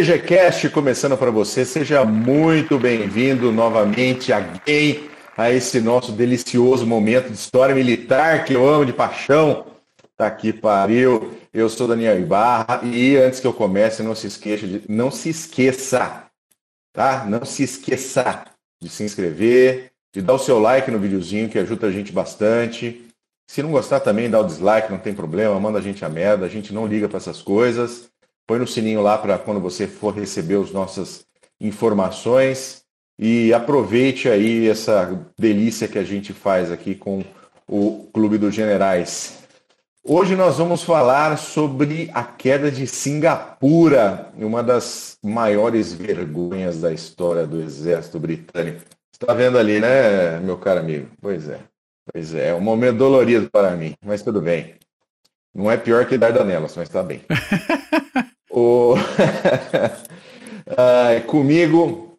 CGCast começando para você. Seja muito bem-vindo novamente alguém a esse nosso delicioso momento de história militar que eu amo de paixão. Tá aqui, pariu. Eu sou Daniel Ibarra e antes que eu comece, não se esqueça de não se esqueça, tá? Não se esqueça de se inscrever, de dar o seu like no videozinho que ajuda a gente bastante. Se não gostar também, dá o dislike, não tem problema, manda a gente a merda, a gente não liga para essas coisas. Põe no sininho lá para quando você for receber as nossas informações e aproveite aí essa delícia que a gente faz aqui com o Clube dos Generais. Hoje nós vamos falar sobre a queda de Singapura, uma das maiores vergonhas da história do exército britânico. Está vendo ali, né, meu caro amigo? Pois é. Pois é, é um momento dolorido para mim, mas tudo bem. Não é pior que Dardanelas, mas está bem. O... ah, comigo,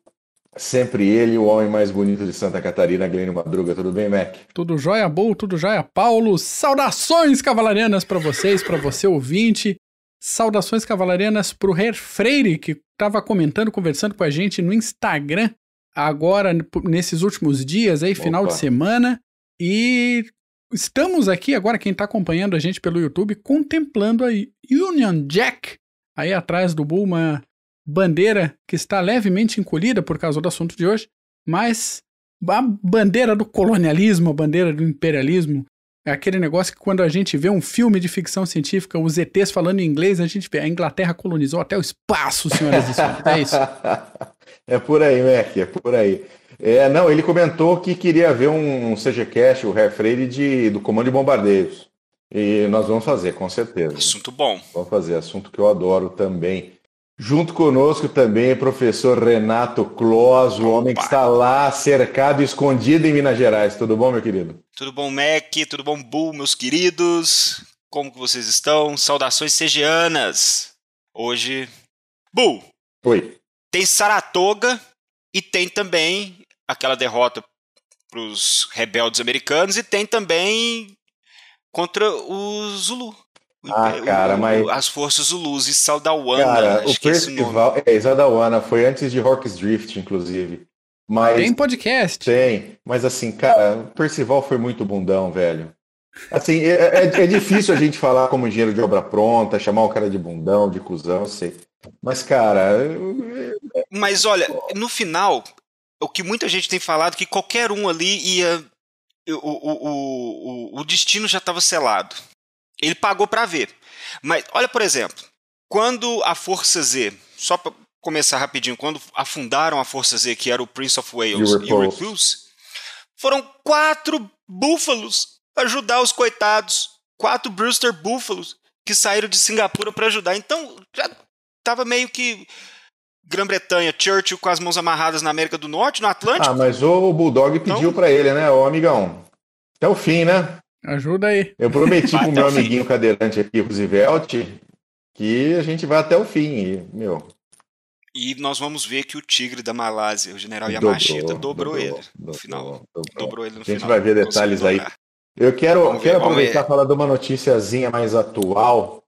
sempre ele, o homem mais bonito de Santa Catarina, Glênio Madruga. Tudo bem, Mac? Tudo jóia, Bull, tudo jóia, Paulo. Saudações cavalarianas para vocês, para você ouvinte. Saudações cavalarianas pro Herr Freire, que estava comentando, conversando com a gente no Instagram, agora, nesses últimos dias, aí, Opa. final de semana. E estamos aqui, agora, quem está acompanhando a gente pelo YouTube, contemplando a Union Jack aí atrás do Bull uma bandeira que está levemente encolhida por causa do assunto de hoje, mas a bandeira do colonialismo, a bandeira do imperialismo, é aquele negócio que quando a gente vê um filme de ficção científica, os ETs falando em inglês, a gente vê a Inglaterra colonizou até o espaço, senhoras e senhores. É isso. é por aí, Mac, é por aí. É, não, ele comentou que queria ver um CGCast, o Freire, de, do Comando de Bombardeiros. E nós vamos fazer, com certeza. Assunto bom. Vamos fazer, assunto que eu adoro também. Junto conosco também, professor Renato Clos, o homem que está lá cercado, escondido em Minas Gerais. Tudo bom, meu querido? Tudo bom, Mac? Tudo bom, Bu, meus queridos? Como que vocês estão? Saudações segianas. Hoje, Bu. Oi. Tem Saratoga e tem também aquela derrota para os rebeldes americanos e tem também contra o Zulu. Ah, cara, mas. As forças Zulus e Saldawana. Cara, o Percival. É, Saldawana foi antes de Rock's Drift, inclusive. Mas... Tem podcast. Tem, mas assim, cara, o Percival foi muito bundão, velho. Assim, é, é, é, difícil a gente falar como engenheiro de obra pronta, chamar o cara de bundão, de cuzão, sei. Mas, cara. Mas olha, no final, o que muita gente tem falado que qualquer um ali ia o, o, o, o destino já estava selado. Ele pagou para ver. Mas olha, por exemplo, quando a Força Z, só para começar rapidinho, quando afundaram a Força Z, que era o Prince of Wales e o Repulse, foram quatro búfalos para ajudar os coitados. Quatro Brewster búfalos que saíram de Singapura para ajudar. Então já estava meio que Grã-Bretanha, Churchill com as mãos amarradas na América do Norte, no Atlântico. Ah, mas o Bulldog pediu então... para ele, né, ô amigão? Até o fim, né? Ajuda aí. Eu prometi pro meu amiguinho cadeirante aqui, Roosevelt, que a gente vai até o fim, e, meu. E nós vamos ver que o tigre da Malásia, o general Yamashita, dobrou, dobrou, ele dobrou, no final. Dobrou, dobrou ele no final. A gente final. vai ver detalhes aí. Eu quero, quero aproveitar e falar de uma noticiazinha mais atual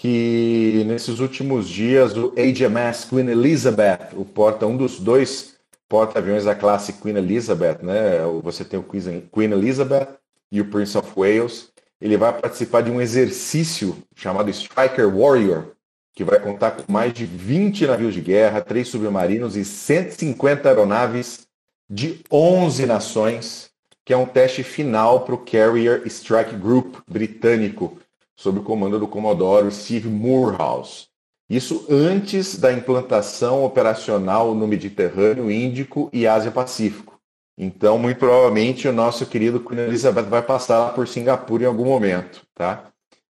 que nesses últimos dias o HMS Queen Elizabeth, o porta um dos dois porta-aviões da classe Queen Elizabeth, né? Você tem o Queen Elizabeth e o Prince of Wales. Ele vai participar de um exercício chamado Striker Warrior, que vai contar com mais de 20 navios de guerra, três submarinos e 150 aeronaves de 11 nações, que é um teste final para o Carrier Strike Group britânico, sob o comando do Comodoro Steve Moorhouse. Isso antes da implantação operacional no Mediterrâneo, Índico e Ásia-Pacífico. Então, muito provavelmente, o nosso querido Queen Elizabeth vai passar por Singapura em algum momento. Tá?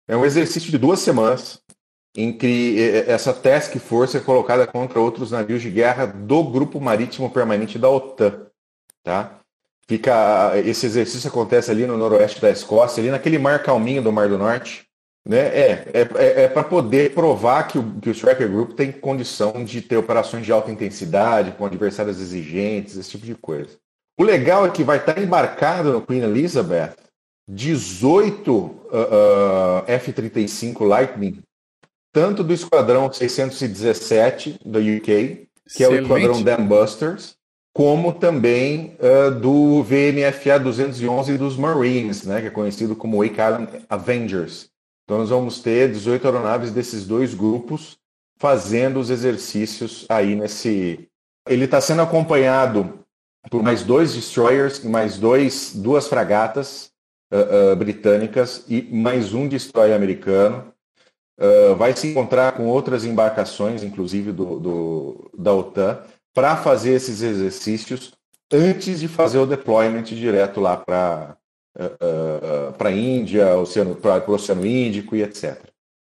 É um exercício de duas semanas, em que essa task force é colocada contra outros navios de guerra do Grupo Marítimo Permanente da OTAN. Tá? Fica, esse exercício acontece ali no noroeste da Escócia, ali naquele mar calminho do Mar do Norte. Né? É, é, é, é para poder provar que o, que o Striker Group tem condição de ter operações de alta intensidade, com adversários exigentes, esse tipo de coisa. O legal é que vai estar embarcado no Queen Elizabeth 18 uh, uh, F-35 Lightning tanto do Esquadrão 617 da UK, que Excelente. é o Esquadrão Dambusters, como também uh, do VMFA 211 dos Marines, né, que é conhecido como Wake Island Avengers. Então nós vamos ter 18 aeronaves desses dois grupos fazendo os exercícios aí nesse. Ele está sendo acompanhado por mais dois destroyers e mais dois, duas fragatas uh, uh, britânicas e mais um destroyer americano. Uh, vai se encontrar com outras embarcações, inclusive do, do da OTAN, para fazer esses exercícios antes de fazer o deployment direto lá para uh, para a Índia, para o Oceano Índico e etc.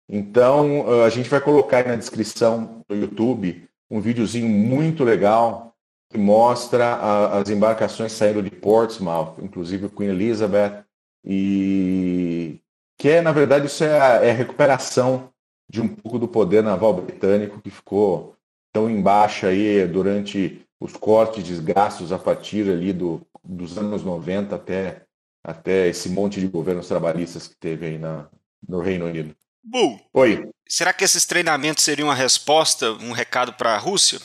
Então, a gente vai colocar aí na descrição do YouTube um videozinho muito legal que mostra a, as embarcações saindo de Portsmouth, inclusive o Queen Elizabeth, e que é, na verdade, isso é a, é a recuperação de um pouco do poder naval britânico que ficou tão embaixo aí durante os cortes de gastos a partir ali do, dos anos 90 até, até esse monte de governos trabalhistas que teve aí na, no Reino Unido. Bu, Oi. Será que esses treinamentos seriam uma resposta, um recado para a Rússia?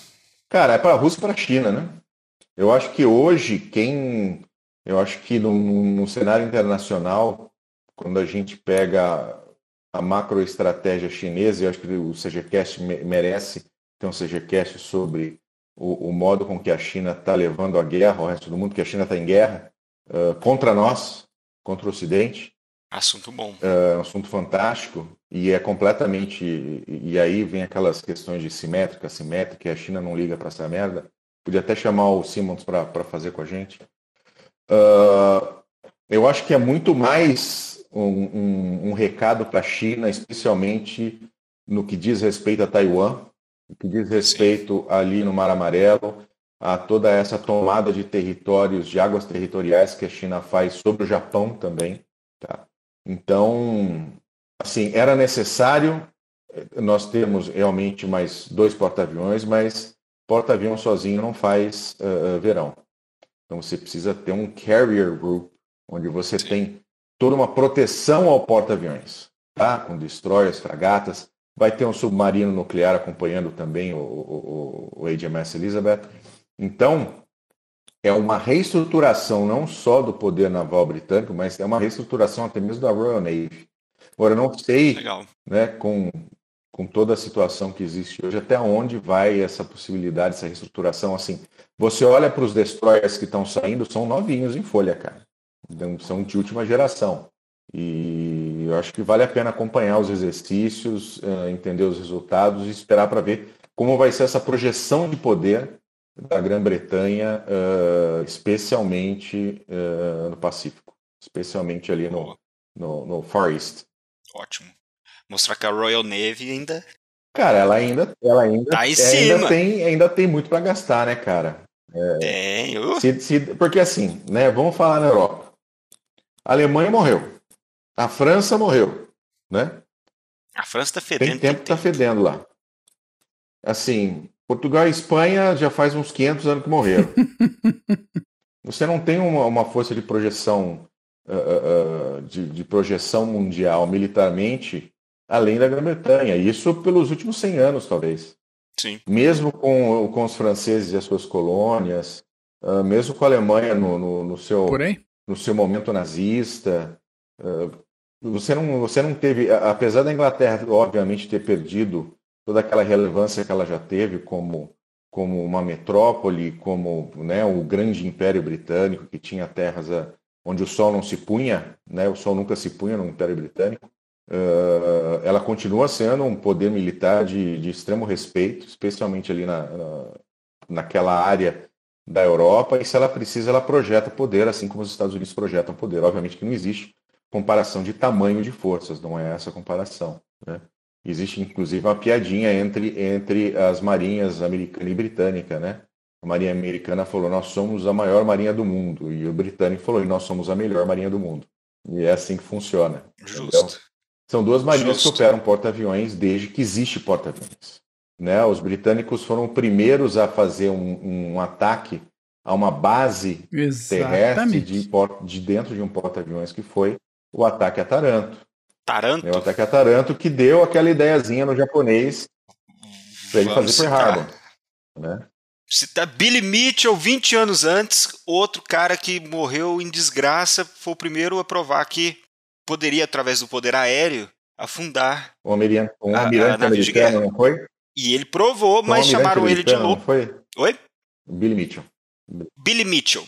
Cara, é para a Rússia e para a China, né? Eu acho que hoje quem, eu acho que no, no cenário internacional, quando a gente pega a macroestratégia chinesa, eu acho que o CGCast merece ter um CGCast sobre o, o modo com que a China está levando a guerra, o resto do mundo, que a China está em guerra uh, contra nós, contra o Ocidente. Assunto bom. É um assunto fantástico e é completamente. E aí vem aquelas questões de simétrica, simétrica, e a China não liga para essa merda. Podia até chamar o Simmons para fazer com a gente. Uh, eu acho que é muito mais um, um, um recado para a China, especialmente no que diz respeito a Taiwan, no que diz respeito Sim. ali no Mar Amarelo, a toda essa tomada de territórios, de águas territoriais que a China faz sobre o Japão também. Tá? Então, assim, era necessário nós temos realmente mais dois porta-aviões, mas porta-avião sozinho não faz uh, verão. Então você precisa ter um carrier group, onde você Sim. tem toda uma proteção ao porta-aviões, tá? com destroyers, fragatas. Vai ter um submarino nuclear acompanhando também o, o, o HMS Elizabeth. Então, é uma reestruturação não só do poder naval britânico, mas é uma reestruturação até mesmo da Royal Navy. Agora, eu não sei, né, com, com toda a situação que existe hoje, até onde vai essa possibilidade, essa reestruturação. Assim, você olha para os destroyers que estão saindo, são novinhos em folha, cara. Então, são de última geração. E eu acho que vale a pena acompanhar os exercícios, eh, entender os resultados e esperar para ver como vai ser essa projeção de poder da Grã-Bretanha, uh, especialmente uh, no Pacífico, especialmente ali no, no, no, Far East. Ótimo. Mostrar que a Royal Navy ainda. Cara, ela ainda, ela ainda, tá ainda tem, ainda tem muito para gastar, né, cara? É, tem. Uh. Se, se, porque assim, né? Vamos falar na Europa. A Alemanha morreu. A França morreu, né? A França tá fedendo. Tem tempo que tá fedendo lá. Assim, Portugal e Espanha já faz uns 500 anos que morreram. Você não tem uma, uma força de projeção uh, uh, de, de, projeção mundial militarmente além da Grã-Bretanha. Isso pelos últimos 100 anos, talvez. Sim. Mesmo com, com os franceses e as suas colônias, uh, mesmo com a Alemanha no, no, no seu, no seu momento nazista. você, não, você não teve, apesar da Inglaterra, obviamente, ter perdido toda aquela relevância que ela já teve como, como uma metrópole, como né, o grande império britânico que tinha terras a, onde o sol não se punha, né, o sol nunca se punha no império britânico. Uh, ela continua sendo um poder militar de, de extremo respeito, especialmente ali na, na, naquela área da Europa, e se ela precisa, ela projeta poder, assim como os Estados Unidos projetam poder. Obviamente que não existe comparação de tamanho de forças, não é essa comparação. Né? Existe inclusive uma piadinha entre, entre as marinhas americana e britânica, né? A marinha americana falou, nós somos a maior marinha do mundo. E o britânico falou, nós somos a melhor marinha do mundo. E é assim que funciona. Justo. Então, são duas marinhas Justo. que operam porta-aviões desde que existe porta-aviões. Né? Os britânicos foram os primeiros a fazer um, um ataque a uma base Exatamente. terrestre de, de dentro de um porta-aviões, que foi o ataque a Taranto. Taranto? É o ataque a Taranto que deu aquela ideiazinha no japonês para ele fazer Pearl Harbor. Né? Cita Billy Mitchell, 20 anos antes, outro cara que morreu em desgraça, foi o primeiro a provar que poderia, através do poder aéreo, afundar um almirante, um almirante a, a americano, não foi? E ele provou, mas chamaram ele de louco. Foi? Oi? Billy Mitchell. Billy Mitchell.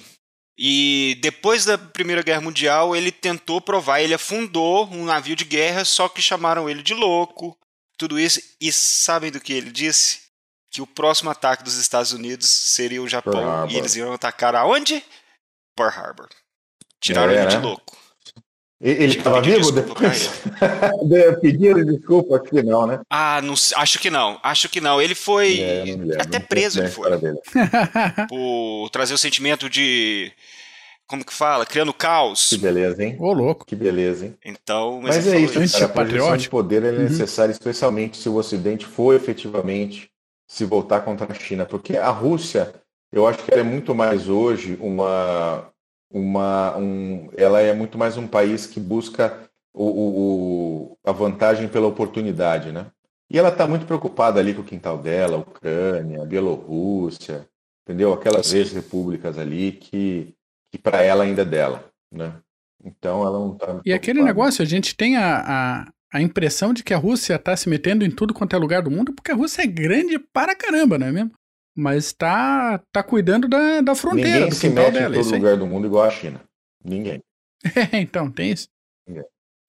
E depois da Primeira Guerra Mundial, ele tentou provar, ele afundou um navio de guerra, só que chamaram ele de louco, tudo isso. E sabem do que ele disse? Que o próximo ataque dos Estados Unidos seria o Japão e eles iam atacar aonde? Pearl Harbor. Tiraram é, ele de né? louco. Ele estava vivo depois? Pediram desculpa, que não, né? Ah, não, acho que não. Acho que não. Ele foi. É, lembro, até preso ele foi. Por trazer o sentimento de. Como que fala? Criando caos. Que beleza, hein? Ô, louco. Que beleza, hein? Então, mas, mas é isso, cara. A posição de poder é uhum. necessária, especialmente se o Ocidente for efetivamente se voltar contra a China. Porque a Rússia, eu acho que ela é muito mais hoje uma, uma, um, ela é muito mais um país que busca o, o, a vantagem pela oportunidade, né? E ela está muito preocupada ali com o quintal dela, Ucrânia, Bielorrússia, entendeu? Aquelas ex-repúblicas ali que, que para ela ainda é dela, né? Então ela não está. E aquele negócio, a gente tem a, a, a impressão de que a Rússia está se metendo em tudo quanto é lugar do mundo, porque a Rússia é grande para caramba, não é mesmo? Mas tá, tá cuidando da, da fronteira. Ninguém se mete dela, em todo lugar do mundo igual a China. Ninguém. É, então, tem isso.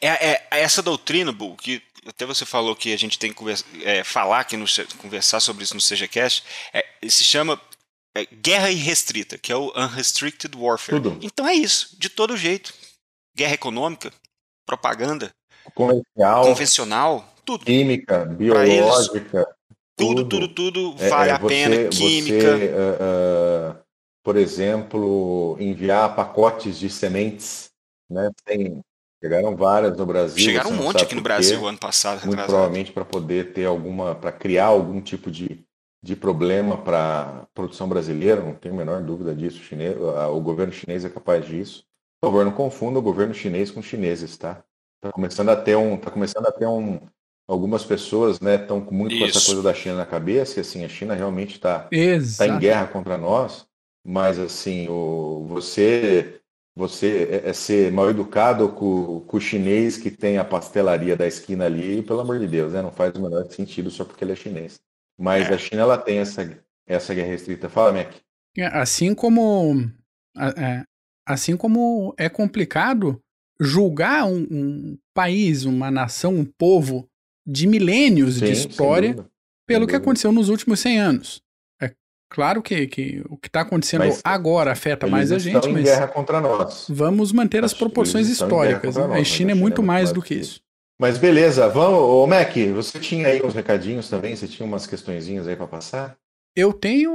É, é, é essa doutrina, Bu, que até você falou que a gente tem que conversa, é, falar aqui, no, conversar sobre isso no CGCast, é, se chama é, guerra irrestrita, que é o Unrestricted Warfare. Tudo. Então é isso, de todo jeito. Guerra econômica, propaganda, comercial, convencional, tudo. Química, biológica. Tudo, tudo, tudo, é, vale é, você, a pena. Química. Você, uh, uh, por exemplo, enviar pacotes de sementes, né? Tem, chegaram várias no Brasil. Chegaram um monte aqui no Brasil ano passado. Muito retrasado. provavelmente para poder ter alguma, para criar algum tipo de, de problema para a produção brasileira, não tenho a menor dúvida disso. O, chinês, o governo chinês é capaz disso. Por favor, não confunda o governo chinês com chineses, tá? Está começando a ter um, tá começando a ter um, algumas pessoas né estão muito Isso. com essa coisa da China na cabeça e assim a China realmente está tá em guerra contra nós mas assim o você você é, é ser mal educado com, com, o chinês que tem a pastelaria da esquina ali pelo amor de Deus né não faz o menor sentido só porque ele é chinês mas é. a China ela tem essa essa guerra restrita fala Mac é, assim como é, assim como é complicado julgar um, um país uma nação um povo de milênios Sim, de história pelo que aconteceu nos últimos 100 anos. É claro que, que o que está acontecendo mas agora afeta mais a gente, mas guerra contra nós. vamos manter as proporções históricas. Né? Nós, a China é muito China é mais do que isso. Mas beleza, vamos, ô Mac, você tinha aí uns recadinhos também, você tinha umas questõezinhas aí para passar? Eu tenho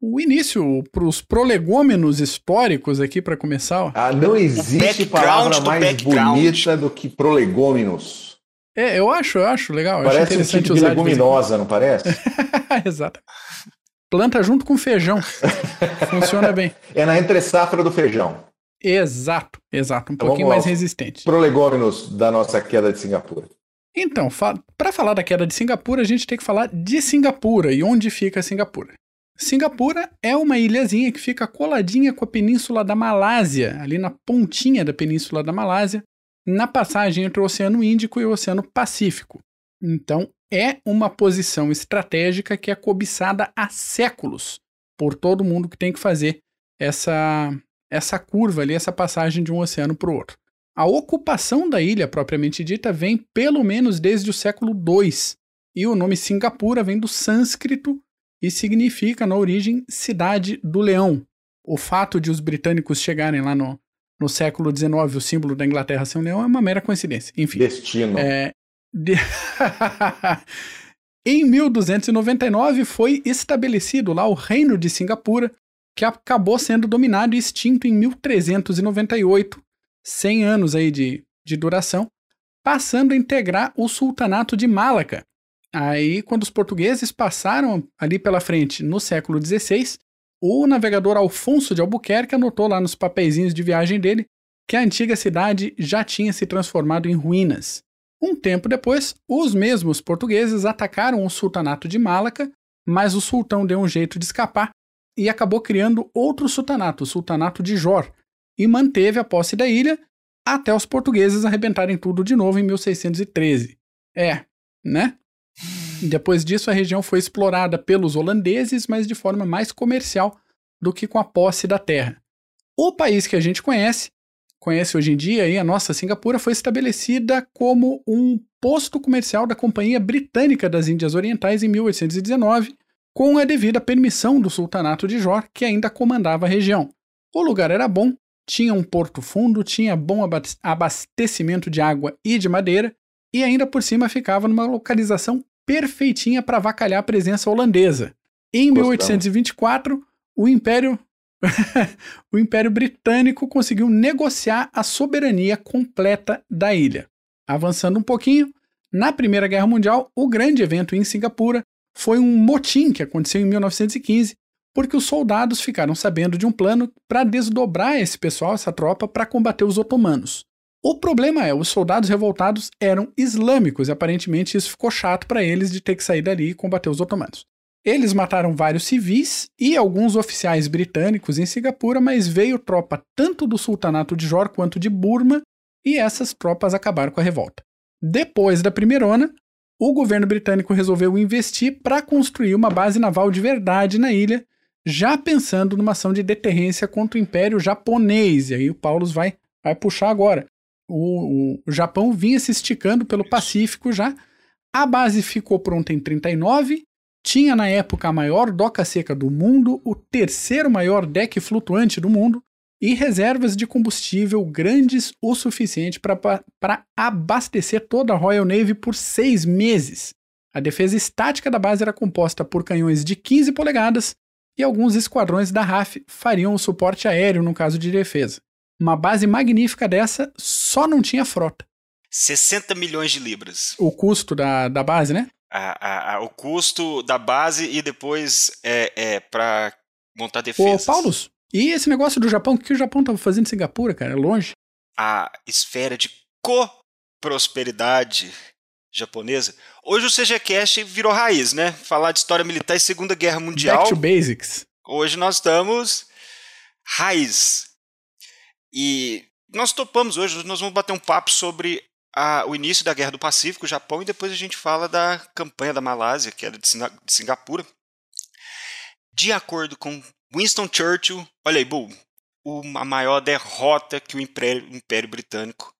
o início para os prolegômenos históricos aqui para começar. Ah, não existe palavra mais bonita do que prolegômenos. É, eu acho, eu acho legal. Parece um tipo de leguminosa, não parece? Exato. Planta junto com feijão. Funciona bem. É na entre safra do feijão. Exato, exato. Um então, pouquinho mais resistente. Prolegômenos da nossa queda de Singapura. Então, para falar da queda de Singapura, a gente tem que falar de Singapura e onde fica Singapura. Singapura é uma ilhazinha que fica coladinha com a península da Malásia, ali na pontinha da península da Malásia, na passagem entre o Oceano Índico e o Oceano Pacífico. Então, é uma posição estratégica que é cobiçada há séculos por todo mundo que tem que fazer essa, essa curva ali, essa passagem de um oceano para o outro. A ocupação da ilha propriamente dita vem pelo menos desde o século II, e o nome Singapura vem do sânscrito e significa, na origem, cidade do leão. O fato de os britânicos chegarem lá no, no século XIX o símbolo da Inglaterra ser um leão é uma mera coincidência. Enfim. Destino. É, de... em 1299 foi estabelecido lá o Reino de Singapura, que acabou sendo dominado e extinto em 1398, 100 anos aí de, de duração, passando a integrar o Sultanato de Malaca. Aí, quando os portugueses passaram ali pela frente no século XVI, o navegador Alfonso de Albuquerque anotou lá nos papeizinhos de viagem dele que a antiga cidade já tinha se transformado em ruínas. Um tempo depois, os mesmos portugueses atacaram o sultanato de Malaca, mas o sultão deu um jeito de escapar e acabou criando outro sultanato, o sultanato de Jor, e manteve a posse da ilha até os portugueses arrebentarem tudo de novo em 1613. É, né? Depois disso, a região foi explorada pelos holandeses, mas de forma mais comercial do que com a posse da terra. O país que a gente conhece, conhece hoje em dia, a nossa Singapura, foi estabelecida como um posto comercial da Companhia Britânica das Índias Orientais em 1819, com a devida permissão do Sultanato de Jor, que ainda comandava a região. O lugar era bom, tinha um porto fundo, tinha bom abastecimento de água e de madeira, e ainda por cima ficava numa localização perfeitinha para avacalhar a presença holandesa. Em 1824, o Império o Império Britânico conseguiu negociar a soberania completa da ilha. Avançando um pouquinho, na Primeira Guerra Mundial, o grande evento em Singapura foi um motim que aconteceu em 1915, porque os soldados ficaram sabendo de um plano para desdobrar esse pessoal, essa tropa, para combater os otomanos. O problema é, os soldados revoltados eram islâmicos e aparentemente isso ficou chato para eles de ter que sair dali e combater os otomanos. Eles mataram vários civis e alguns oficiais britânicos em Singapura, mas veio tropa tanto do sultanato de Jor quanto de Burma e essas tropas acabaram com a revolta. Depois da primeirona, o governo britânico resolveu investir para construir uma base naval de verdade na ilha, já pensando numa ação de deterrência contra o Império Japonês. E aí o Paulo vai, vai puxar agora o, o Japão vinha se esticando pelo Pacífico já. A base ficou pronta em 39, tinha na época a maior doca seca do mundo, o terceiro maior deck flutuante do mundo e reservas de combustível grandes o suficiente para abastecer toda a Royal Navy por seis meses. A defesa estática da base era composta por canhões de 15 polegadas e alguns esquadrões da RAF fariam o suporte aéreo no caso de defesa. Uma base magnífica dessa só não tinha frota. 60 milhões de libras. O custo da, da base, né? A, a, a, o custo da base e depois é, é para montar defesa. Ô, Paulos, e esse negócio do Japão? O que o Japão estava fazendo em Singapura, cara? É longe? A esfera de co-prosperidade japonesa. Hoje o CGCast virou raiz, né? Falar de história militar e Segunda Guerra Mundial. Back to basics. Hoje nós estamos raiz. E nós topamos hoje, nós vamos bater um papo sobre a, o início da Guerra do Pacífico, o Japão, e depois a gente fala da campanha da Malásia, que era de, de Singapura. De acordo com Winston Churchill, olha aí, Bull, a maior derrota que o Império, o Império Britânico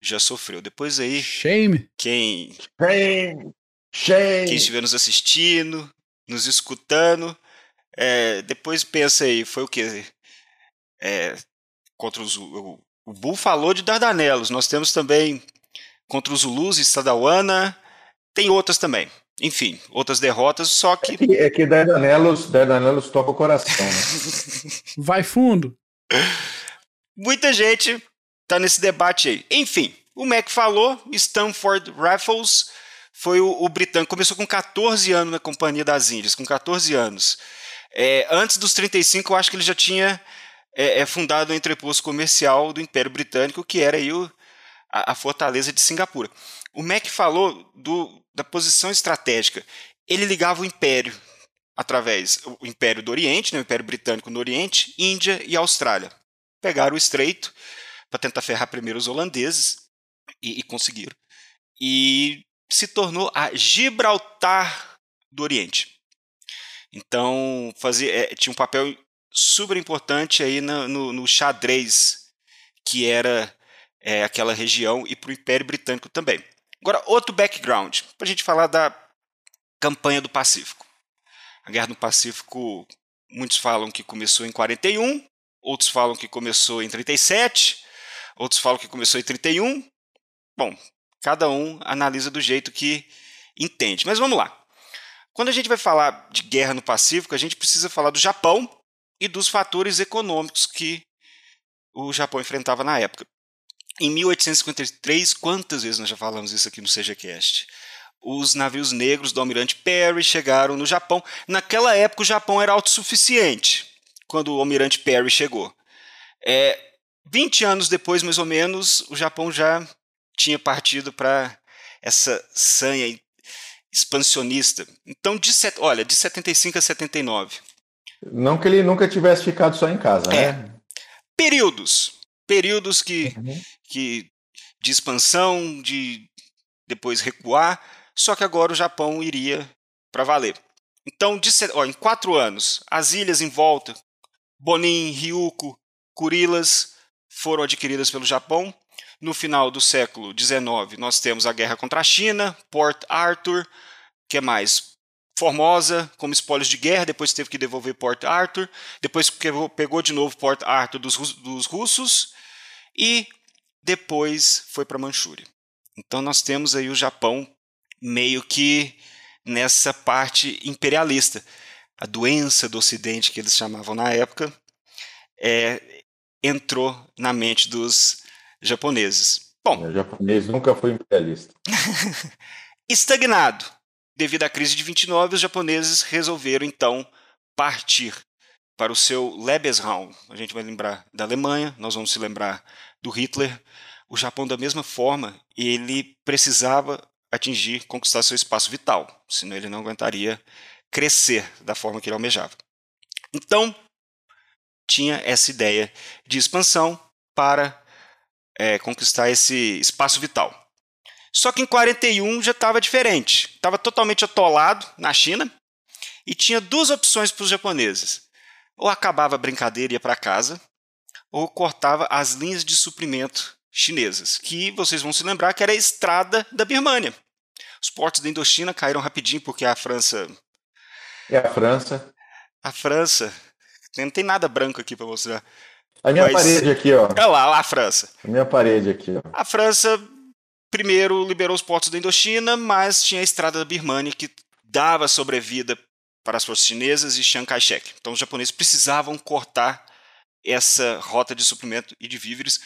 já sofreu. Depois aí. Shame! Quem. Shame! Shame! Quem estiver nos assistindo, nos escutando, é, depois pensa aí, foi o quê? É, contra os. O, o Bull falou de Dardanelos. Nós temos também contra os Zulus e Stadawana. Tem outras também. Enfim, outras derrotas, só que. É que, é que Dardanelos, Dardanelos toca o coração. Né? Vai fundo. Muita gente tá nesse debate aí. Enfim, o Mac falou, Stanford Raffles foi o, o britânico, começou com 14 anos na Companhia das Índias, com 14 anos. É, antes dos 35, eu acho que ele já tinha é, é fundado o entreposto comercial do Império Britânico, que era aí o, a, a, fortaleza de Singapura. O Mac falou do, da posição estratégica. Ele ligava o Império através o Império do Oriente, né, o Império Britânico no Oriente, Índia e Austrália. Pegaram o estreito para tentar ferrar primeiro os holandeses e, e conseguiram. E se tornou a Gibraltar do Oriente. Então fazia, é, tinha um papel super importante aí no, no, no xadrez que era é, aquela região e para o Império Britânico também. Agora, outro background, para a gente falar da campanha do Pacífico. A Guerra do Pacífico, muitos falam que começou em 41, outros falam que começou em 37, outros falam que começou em 31. Bom, cada um analisa do jeito que entende. Mas vamos lá. Quando a gente vai falar de guerra no Pacífico, a gente precisa falar do Japão, e dos fatores econômicos que o Japão enfrentava na época. Em 1853, quantas vezes nós já falamos isso aqui no CGCast? Os navios negros do almirante Perry chegaram no Japão. Naquela época, o Japão era autossuficiente quando o almirante Perry chegou. É, 20 anos depois, mais ou menos, o Japão já tinha partido para essa sanha expansionista. Então, de set... olha, de 75 a 79. Não que ele nunca tivesse ficado só em casa, é. né? Períodos. Períodos que, uhum. que de expansão, de depois recuar, só que agora o Japão iria para valer. Então, de, ó, em quatro anos, as ilhas em volta, Bonin, Ryukyu, Kurilas, foram adquiridas pelo Japão. No final do século XIX, nós temos a guerra contra a China, Port Arthur, que é mais? Formosa, como espólios de guerra, depois teve que devolver Port Arthur, depois pegou de novo Port Arthur dos, dos russos e depois foi para Manchúria. Então nós temos aí o Japão meio que nessa parte imperialista. A doença do Ocidente, que eles chamavam na época, é, entrou na mente dos japoneses. Bom, o japonês nunca foi imperialista. Estagnado. Devido à crise de 29, os japoneses resolveram então partir para o seu Lebensraum. A gente vai lembrar da Alemanha, nós vamos se lembrar do Hitler. O Japão, da mesma forma, ele precisava atingir, conquistar seu espaço vital, senão ele não aguentaria crescer da forma que ele almejava. Então, tinha essa ideia de expansão para é, conquistar esse espaço vital. Só que em 41 já estava diferente. Estava totalmente atolado na China e tinha duas opções para os japoneses. Ou acabava a brincadeira e ia para casa, ou cortava as linhas de suprimento chinesas, que vocês vão se lembrar que era a estrada da Birmânia. Os portos da Indochina caíram rapidinho porque a França. É a França. A França. Não tem nada branco aqui para mostrar. A minha Mas... parede aqui, ó. Olha lá, lá a França. A minha parede aqui, ó. A França primeiro liberou os portos da Indochina, mas tinha a estrada da Birmania que dava sobrevida para as forças chinesas e Chiang Kai-shek. Então os japoneses precisavam cortar essa rota de suprimento e de víveres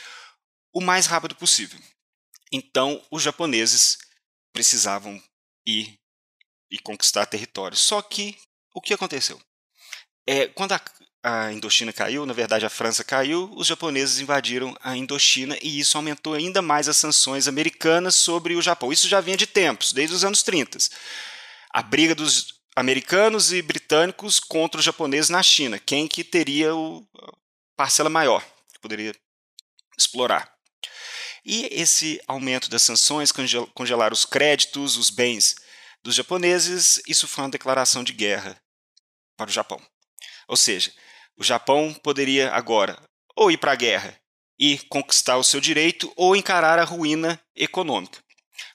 o mais rápido possível. Então, os japoneses precisavam ir e conquistar territórios. Só que o que aconteceu? É, quando a, a Indochina caiu, na verdade a França caiu, os japoneses invadiram a Indochina e isso aumentou ainda mais as sanções americanas sobre o Japão. Isso já vinha de tempos, desde os anos 30. A briga dos americanos e britânicos contra os japoneses na China. Quem que teria o parcela maior que poderia explorar? E esse aumento das sanções, congelar os créditos, os bens dos japoneses, isso foi uma declaração de guerra para o Japão. Ou seja, o Japão poderia agora ou ir para a guerra e conquistar o seu direito ou encarar a ruína econômica.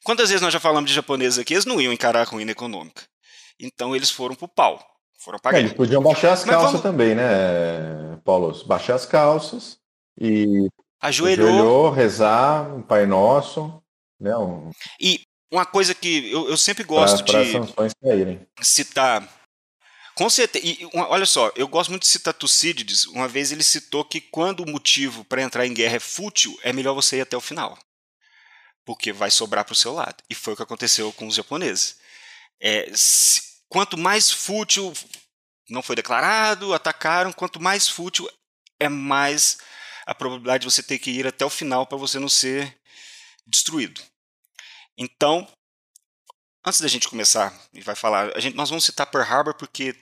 Quantas vezes nós já falamos de japoneses aqui, eles não iam encarar a ruína econômica. Então eles foram para o pau, foram para é, Eles podiam baixar as calças vamos... também, né, Paulo? Baixar as calças e Ajoelhou. Ajoelhou, rezar, um Pai Nosso. Né, um... E uma coisa que eu, eu sempre gosto pra, de citar. Com certeza. E, olha só, eu gosto muito de citar Tucídides. Uma vez ele citou que quando o motivo para entrar em guerra é fútil, é melhor você ir até o final. Porque vai sobrar para o seu lado. E foi o que aconteceu com os japoneses. É, se, quanto mais fútil não foi declarado, atacaram, quanto mais fútil é mais a probabilidade de você ter que ir até o final para você não ser destruído. Então, antes da gente começar e vai falar, a gente, nós vamos citar Pearl Harbor porque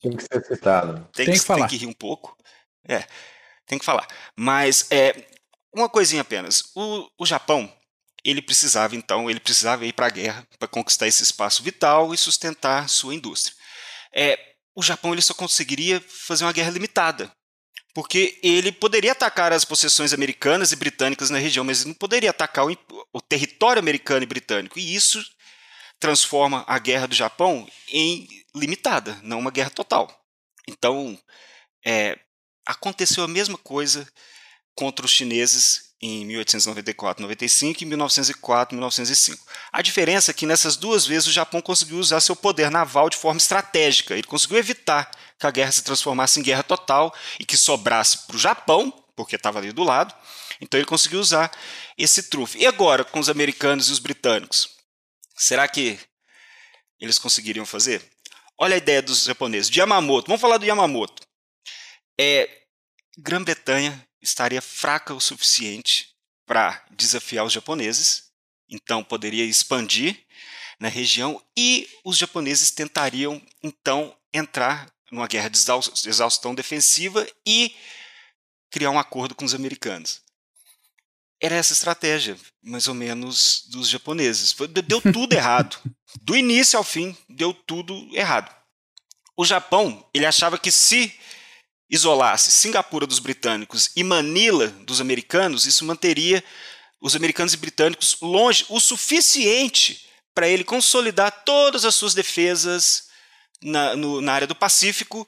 tem que ser citado. Tem, tem que, que, falar. Tem que rir um pouco. É, tem que falar. Mas é uma coisinha apenas. O, o Japão, ele precisava então, ele precisava ir para a guerra para conquistar esse espaço vital e sustentar sua indústria. É, o Japão ele só conseguiria fazer uma guerra limitada, porque ele poderia atacar as possessões americanas e britânicas na região, mas ele não poderia atacar o, o território americano e britânico. E isso transforma a guerra do Japão em limitada, não uma guerra total. Então, é, aconteceu a mesma coisa contra os chineses em 1894, 95 e 1904, 1905. A diferença é que nessas duas vezes o Japão conseguiu usar seu poder naval de forma estratégica. Ele conseguiu evitar que a guerra se transformasse em guerra total e que sobrasse para o Japão, porque estava ali do lado. Então ele conseguiu usar esse trunfo. E agora, com os americanos e os britânicos? Será que eles conseguiriam fazer? Olha a ideia dos japoneses. De Yamamoto. Vamos falar do Yamamoto. É, Grã-Bretanha estaria fraca o suficiente para desafiar os japoneses, então poderia expandir na região e os japoneses tentariam então entrar numa guerra de exaustão defensiva e criar um acordo com os americanos. Era essa estratégia, mais ou menos, dos japoneses. Deu tudo errado. Do início ao fim, deu tudo errado. O Japão, ele achava que se isolasse Singapura dos britânicos e Manila dos americanos, isso manteria os americanos e britânicos longe o suficiente para ele consolidar todas as suas defesas na, no, na área do Pacífico.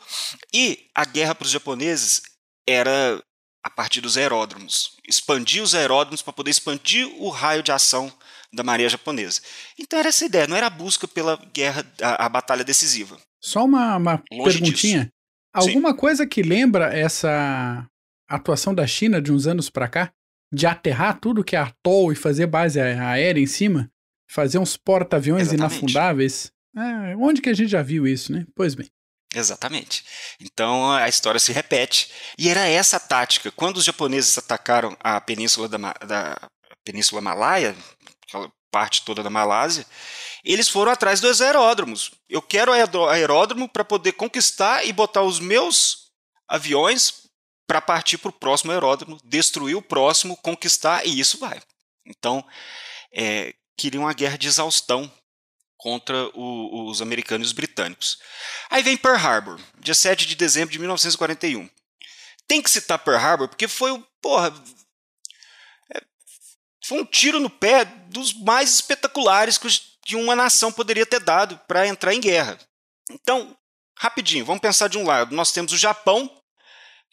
E a guerra para os japoneses era a partir dos aeródromos. Expandir os aeródromos para poder expandir o raio de ação da marinha japonesa. Então era essa a ideia, não era a busca pela guerra, a, a batalha decisiva. Só uma, uma perguntinha. Disso. Alguma Sim. coisa que lembra essa atuação da China de uns anos para cá? De aterrar tudo que é atol e fazer base aérea em cima? Fazer uns porta-aviões inafundáveis? É, onde que a gente já viu isso, né? Pois bem. Exatamente. Então a história se repete. E era essa a tática. Quando os japoneses atacaram a península da, da península Malaya, aquela parte toda da Malásia, eles foram atrás dos aeródromos. Eu quero aeródromo para poder conquistar e botar os meus aviões para partir para o próximo aeródromo, destruir o próximo, conquistar e isso vai. Então, é, queriam uma guerra de exaustão contra o, os americanos e os britânicos. Aí vem Pearl Harbor, dia 7 de dezembro de 1941. Tem que citar Pearl Harbor porque foi o. Porra. É, foi um tiro no pé dos mais espetaculares que uma nação poderia ter dado para entrar em guerra. Então, rapidinho, vamos pensar de um lado. Nós temos o Japão,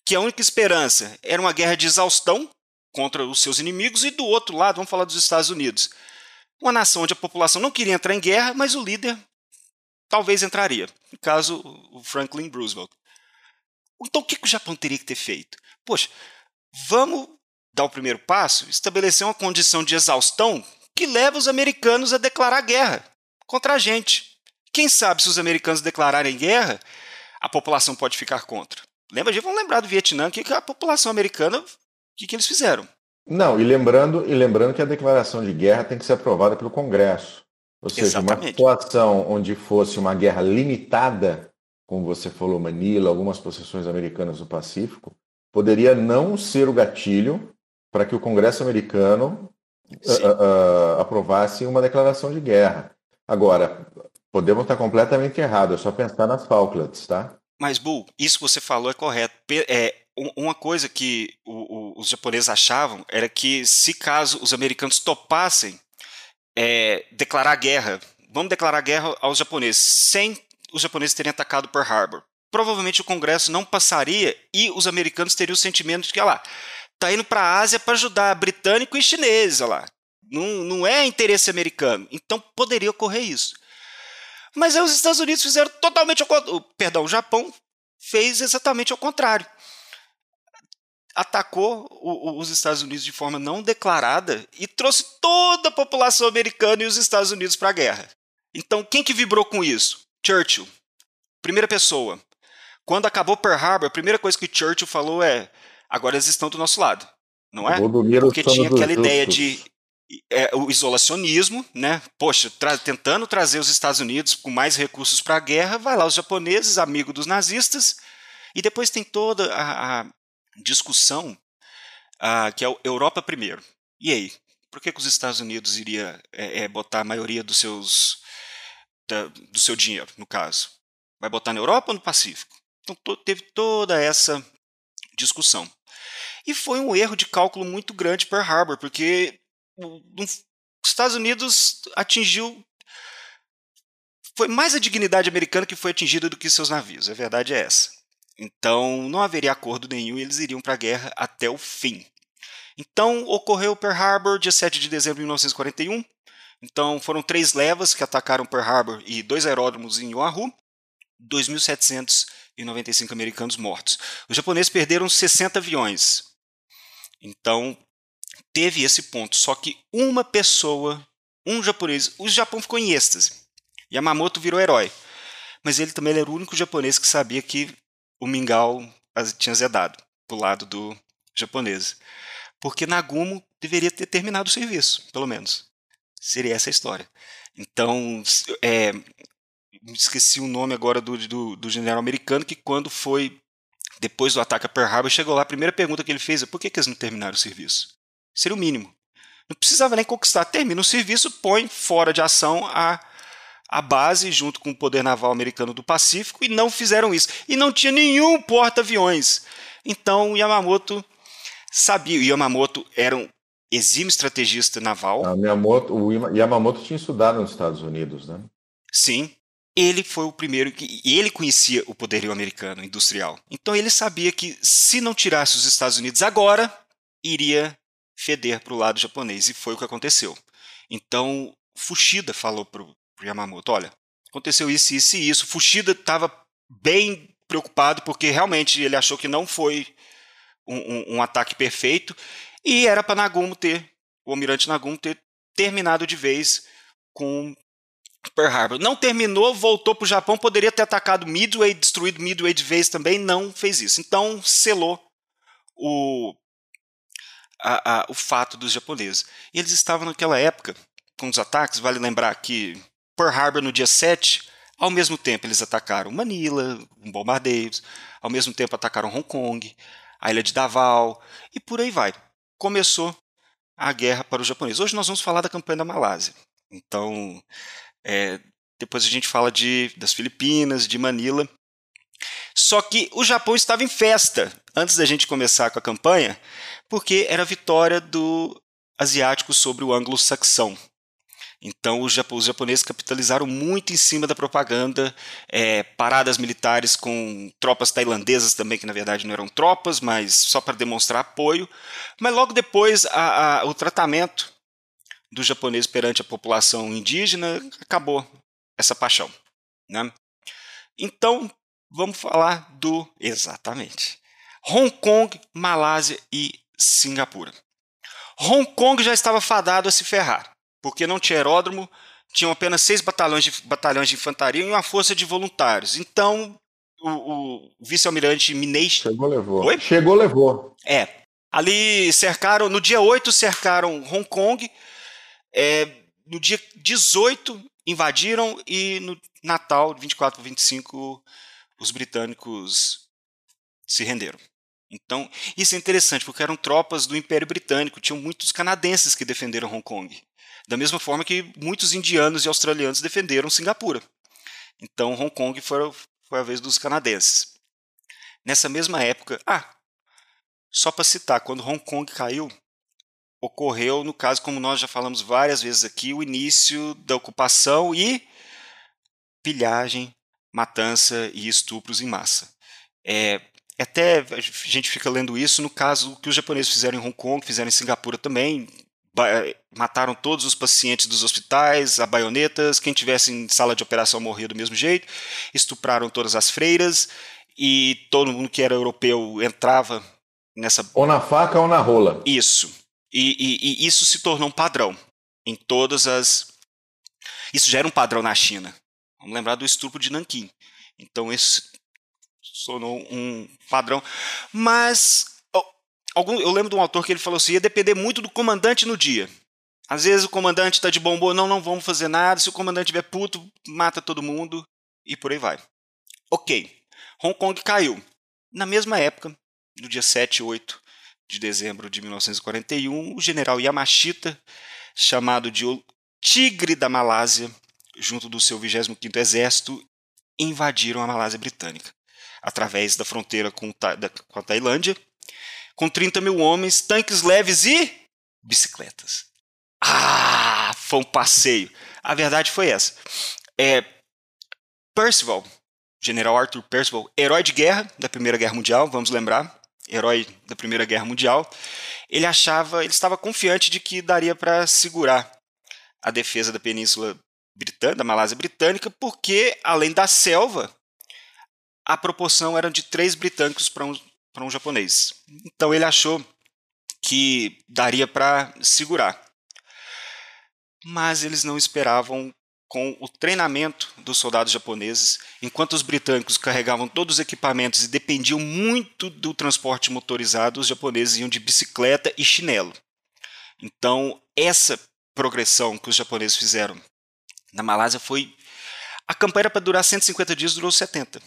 que a única esperança era uma guerra de exaustão contra os seus inimigos, e do outro lado, vamos falar dos Estados Unidos uma nação onde a população não queria entrar em guerra, mas o líder talvez entraria, no caso, o Franklin Roosevelt. Então, o que o Japão teria que ter feito? Poxa, vamos dar o primeiro passo, estabelecer uma condição de exaustão que leva os americanos a declarar guerra contra a gente. Quem sabe se os americanos declararem guerra, a população pode ficar contra. Lembra? Vamos lembrar do Vietnã, que a população americana, o que, que eles fizeram? Não, e lembrando, e lembrando que a declaração de guerra tem que ser aprovada pelo Congresso. Ou seja, Exatamente. uma situação onde fosse uma guerra limitada, como você falou, Manila, algumas posições americanas do Pacífico, poderia não ser o gatilho para que o Congresso americano uh, uh, aprovasse uma declaração de guerra. Agora, podemos estar completamente errados, é só pensar nas Falklands, tá? Mas, Bull, isso que você falou é correto. É, uma coisa que o, o, os japoneses achavam era que se caso os americanos topassem é, declarar guerra, vamos declarar guerra aos japoneses, sem os japoneses terem atacado Pearl Harbor, provavelmente o Congresso não passaria e os americanos teriam o sentimento de que, olha lá, tá indo para a Ásia para ajudar britânico e chinês, olha lá. Não, não é interesse americano. Então poderia ocorrer isso. Mas aí os Estados Unidos fizeram totalmente o Perdão, o Japão fez exatamente ao contrário atacou o, os Estados Unidos de forma não declarada e trouxe toda a população americana e os Estados Unidos para a guerra. Então, quem que vibrou com isso? Churchill. Primeira pessoa. Quando acabou Pearl Harbor, a primeira coisa que Churchill falou é: agora eles estão do nosso lado. Não é? Porque tinha aquela ideia de é, o isolacionismo, né? Poxa, tra tentando trazer os Estados Unidos com mais recursos para a guerra, vai lá os japoneses, amigo dos nazistas, e depois tem toda a, a, discussão ah, que é Europa primeiro. E aí? Por que, que os Estados Unidos iria é, é, botar a maioria dos seus da, do seu dinheiro, no caso? Vai botar na Europa ou no Pacífico? Então to, teve toda essa discussão. E foi um erro de cálculo muito grande Pearl Harbor, porque os Estados Unidos atingiu foi mais a dignidade americana que foi atingida do que seus navios. A verdade é essa. Então não haveria acordo nenhum e eles iriam para a guerra até o fim. Então ocorreu Pearl Harbor, dia 7 de dezembro de 1941. Então foram três levas que atacaram Pearl Harbor e dois aeródromos em Oahu. 2.795 americanos mortos. Os japoneses perderam 60 aviões. Então teve esse ponto. Só que uma pessoa, um japonês, o Japão ficou em êxtase. Yamamoto virou herói. Mas ele também era o único japonês que sabia que o mingau tinha zedado. para o lado do japonês. Porque Nagumo deveria ter terminado o serviço, pelo menos. Seria essa a história. Então, é, esqueci o nome agora do, do, do, general americano que quando foi depois do ataque a Pearl Harbor chegou lá a primeira pergunta que ele fez é por que, que eles não terminaram o serviço seria o mínimo não precisava nem conquistar termina o serviço põe fora de ação a a base junto com o poder naval americano do Pacífico e não fizeram isso e não tinha nenhum porta-aviões então Yamamoto sabia Yamamoto era um exímio estrategista naval. A Yamamoto, o Yamamoto tinha estudado nos Estados Unidos, né? Sim, ele foi o primeiro que e ele conhecia o poderio americano industrial. Então ele sabia que se não tirasse os Estados Unidos agora, iria feder para o lado japonês e foi o que aconteceu. Então Fushida falou para o Yamamoto, olha, aconteceu isso, isso e isso. Fushida estava bem preocupado porque realmente ele achou que não foi um, um, um ataque perfeito e era para Nagumo ter, o almirante Nagumo ter terminado de vez com Pearl Harbor. Não terminou, voltou para o Japão, poderia ter atacado Midway, destruído Midway de vez também, não fez isso. Então selou o, a, a, o fato dos japoneses. E eles estavam naquela época com os ataques, vale lembrar que Pearl Harbor no dia 7, ao mesmo tempo eles atacaram Manila, bombardeios, ao mesmo tempo atacaram Hong Kong, a ilha de Davao e por aí vai. Começou a guerra para os japoneses. Hoje nós vamos falar da campanha da Malásia. Então, é, depois a gente fala de, das Filipinas, de Manila. Só que o Japão estava em festa antes da gente começar com a campanha, porque era a vitória do asiático sobre o anglo-saxão. Então os japoneses capitalizaram muito em cima da propaganda, é, paradas militares com tropas tailandesas também, que na verdade não eram tropas, mas só para demonstrar apoio. Mas logo depois a, a, o tratamento do japonês perante a população indígena, acabou essa paixão. Né? Então, vamos falar do. Exatamente. Hong Kong, Malásia e Singapura. Hong Kong já estava fadado a se ferrar, porque não tinha aeródromo, tinham apenas seis batalhões de, batalhões de infantaria e uma força de voluntários. Então, o, o vice-almirante Minei. Chegou, levou. Oi? Chegou, levou. É. Ali cercaram, no dia 8 cercaram Hong Kong é, no dia 18 invadiram e no Natal, 24 para 25, os britânicos se renderam. Então, isso é interessante, porque eram tropas do Império Britânico, tinham muitos canadenses que defenderam Hong Kong. Da mesma forma que muitos indianos e australianos defenderam Singapura. Então, Hong Kong foi, foi a vez dos canadenses. Nessa mesma época, ah, só para citar, quando Hong Kong caiu, ocorreu, no caso, como nós já falamos várias vezes aqui, o início da ocupação e pilhagem, matança e estupros em massa. É, até a gente fica lendo isso no caso que os japoneses fizeram em Hong Kong, fizeram em Singapura também, mataram todos os pacientes dos hospitais a baionetas, quem tivesse em sala de operação morria do mesmo jeito, estupraram todas as freiras e todo mundo que era europeu entrava nessa. Ou na faca ou na rola. Isso. E, e, e, isso se tornou um padrão em todas as. Isso já era um padrão na China. Vamos lembrar do estupro de Nanquim. Então isso se tornou um padrão. Mas algum, eu lembro de um autor que ele falou assim: ia depender muito do comandante no dia. Às vezes o comandante está de bom humor, não, não vamos fazer nada. Se o comandante estiver puto, mata todo mundo e por aí vai. Ok. Hong Kong caiu. Na mesma época, no dia 7 e 8 de dezembro de 1941, o general Yamashita, chamado de o Tigre da Malásia, junto do seu 25º Exército, invadiram a Malásia Britânica, através da fronteira com, a Tailândia, com 30 mil homens, tanques leves e bicicletas. Ah, foi um passeio. A verdade foi essa. É, Percival, General Arthur Percival, herói de guerra da Primeira Guerra Mundial, vamos lembrar, herói da Primeira Guerra Mundial, ele achava, ele estava confiante de que daria para segurar a defesa da Península Britânica, da Malásia Britânica, porque além da selva, a proporção era de três britânicos para um, para um japonês. Então ele achou que daria para segurar. Mas eles não esperavam com o treinamento dos soldados japoneses, enquanto os britânicos carregavam todos os equipamentos e dependiam muito do transporte motorizado, os japoneses iam de bicicleta e chinelo. Então, essa progressão que os japoneses fizeram na Malásia foi. A campanha era para durar 150 dias, durou 70.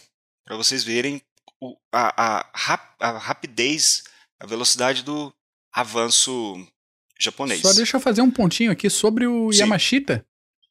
Para vocês verem o, a, a, a rapidez, a velocidade do avanço japonês. Só deixa eu fazer um pontinho aqui sobre o Sim. Yamashita.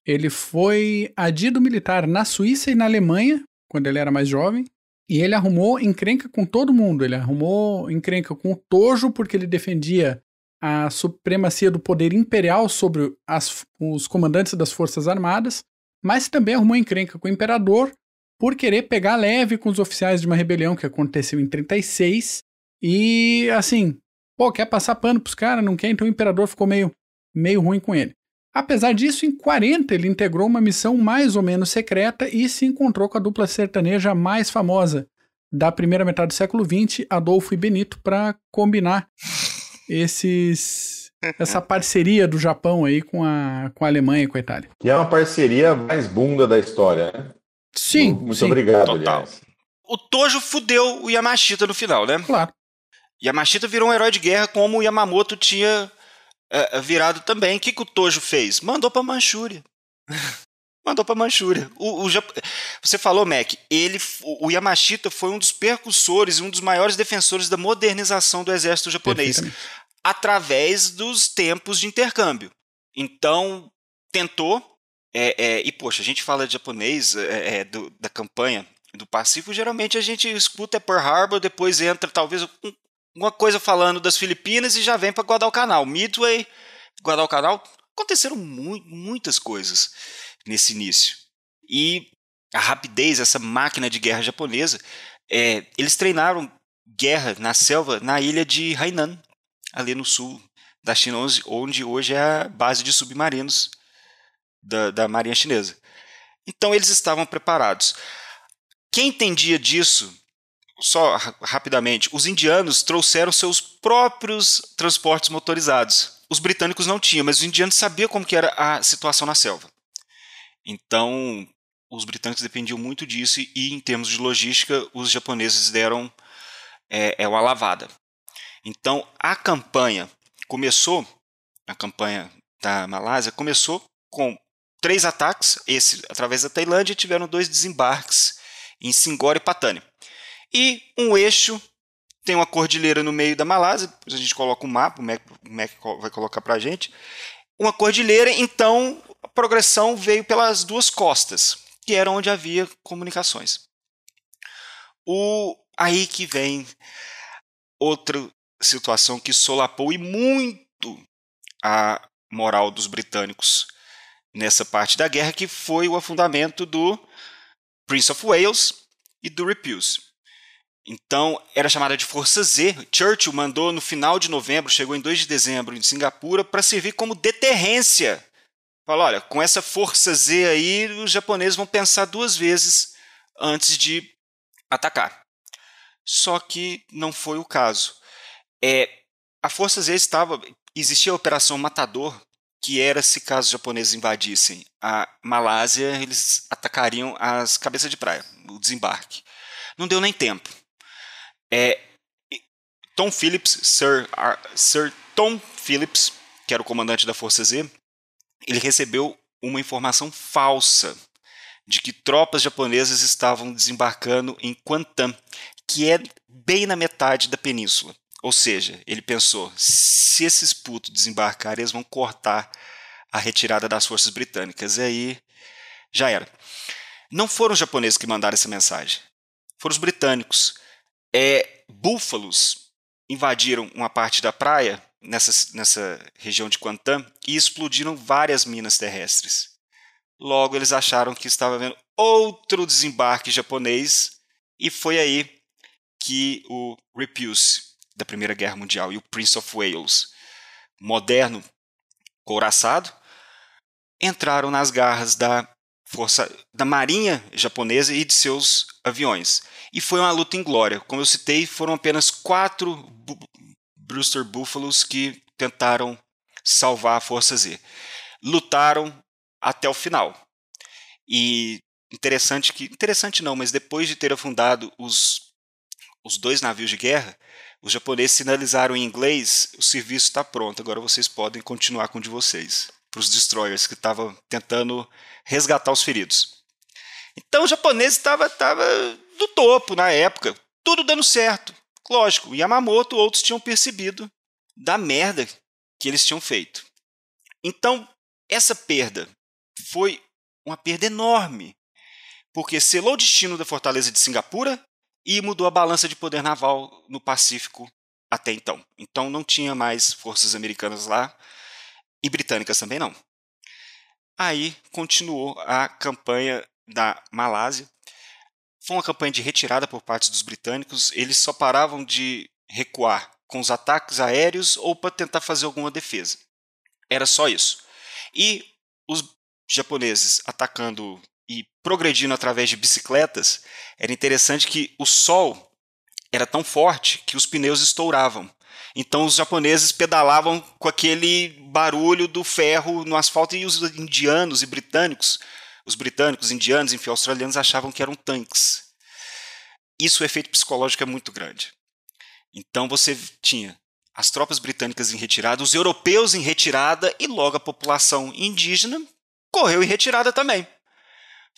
Ele foi adido militar na Suíça e na Alemanha, quando ele era mais jovem. E ele arrumou encrenca com todo mundo. Ele arrumou encrenca com o Tojo, porque ele defendia a supremacia do poder imperial sobre as, os comandantes das Forças Armadas, mas também arrumou encrenca com o imperador por querer pegar leve com os oficiais de uma rebelião que aconteceu em 36. E assim, pô, quer passar pano pros caras, não quer, então o imperador ficou meio, meio ruim com ele. Apesar disso, em 40 ele integrou uma missão mais ou menos secreta e se encontrou com a dupla sertaneja mais famosa da primeira metade do século XX, Adolfo e Benito, para combinar esses essa parceria do Japão aí com a, com a Alemanha e com a Itália. Que é uma parceria mais bunda da história, né? Sim. Muito sim. obrigado, Total. aliás. O Tojo fudeu o Yamashita no final, né? Claro. Yamashita virou um herói de guerra como o Yamamoto tinha uh, virado também. O que, que o Tojo fez? Mandou pra Manchúria. Mandou pra Manchúria. O, o, você falou, Mac, ele, o Yamashita foi um dos percussores e um dos maiores defensores da modernização do exército japonês através dos tempos de intercâmbio. Então, tentou. É, é, e, poxa, a gente fala de japonês é, é do, da campanha do Pacífico, geralmente a gente escuta Pearl Harbor, depois entra talvez uma coisa falando das Filipinas e já vem para Guadalcanal. Midway, Guadalcanal, aconteceram mu muitas coisas nesse início. E a rapidez, essa máquina de guerra japonesa, é, eles treinaram guerra na selva na ilha de Hainan, ali no sul da China, onde hoje é a base de submarinos da, da Marinha Chinesa. Então eles estavam preparados. Quem entendia disso só rapidamente, os indianos trouxeram seus próprios transportes motorizados. Os britânicos não tinham, mas os indianos sabiam como que era a situação na selva. Então, os britânicos dependiam muito disso e, em termos de logística, os japoneses deram é, é uma lavada. Então, a campanha começou, a campanha da Malásia começou com três ataques, esse através da Tailândia, tiveram dois desembarques em Singora e Patani. E um eixo tem uma cordilheira no meio da Malásia, a gente coloca um mapa, o Mac, o Mac vai colocar para a gente. Uma cordilheira, então a progressão veio pelas duas costas, que era onde havia comunicações. O, aí que vem outra situação que solapou e muito a moral dos britânicos nessa parte da guerra, que foi o afundamento do Prince of Wales e do Repulse. Então, era chamada de Força Z. Churchill mandou no final de novembro, chegou em 2 de dezembro em Singapura, para servir como deterrência. Falou: olha, com essa Força Z aí, os japoneses vão pensar duas vezes antes de atacar. Só que não foi o caso. É, a Força Z estava. Existia a Operação Matador, que era se caso os japoneses invadissem a Malásia, eles atacariam as cabeças de praia, o desembarque. Não deu nem tempo. É, Tom Phillips, Sir, Sir Tom Phillips, que era o comandante da Força Z, ele recebeu uma informação falsa de que tropas japonesas estavam desembarcando em Kwantan, que é bem na metade da península. Ou seja, ele pensou: se esses putos desembarcarem, eles vão cortar a retirada das forças britânicas. E aí já era. Não foram os japoneses que mandaram essa mensagem, foram os britânicos é, búfalos invadiram uma parte da praia, nessa, nessa região de Quantam, e explodiram várias minas terrestres. Logo, eles acharam que estava havendo outro desembarque japonês, e foi aí que o Repulse da Primeira Guerra Mundial e o Prince of Wales, moderno, couraçado, entraram nas garras da força da marinha japonesa e de seus aviões. E foi uma luta em glória. Como eu citei, foram apenas quatro Bu Brewster Búfalos que tentaram salvar a Força Z. Lutaram até o final. E interessante que. Interessante não, mas depois de ter afundado os, os dois navios de guerra, os japoneses sinalizaram em inglês: o serviço está pronto, agora vocês podem continuar com o de vocês. Para os destroyers que estavam tentando resgatar os feridos. Então o japonês estava tava do topo na época, tudo dando certo. Lógico, Yamamoto outros tinham percebido da merda que eles tinham feito. Então, essa perda foi uma perda enorme, porque selou o destino da fortaleza de Singapura e mudou a balança de poder naval no Pacífico até então. Então não tinha mais forças americanas lá e britânicas também não. Aí continuou a campanha da Malásia. Foi uma campanha de retirada por parte dos britânicos. Eles só paravam de recuar com os ataques aéreos ou para tentar fazer alguma defesa. Era só isso. E os japoneses atacando e progredindo através de bicicletas, era interessante que o sol era tão forte que os pneus estouravam. Então os japoneses pedalavam com aquele barulho do ferro no asfalto e os indianos e britânicos, os britânicos, indianos e australianos achavam que eram tanques. Isso o efeito psicológico é muito grande. Então você tinha as tropas britânicas em retirada, os europeus em retirada e logo a população indígena correu em retirada também.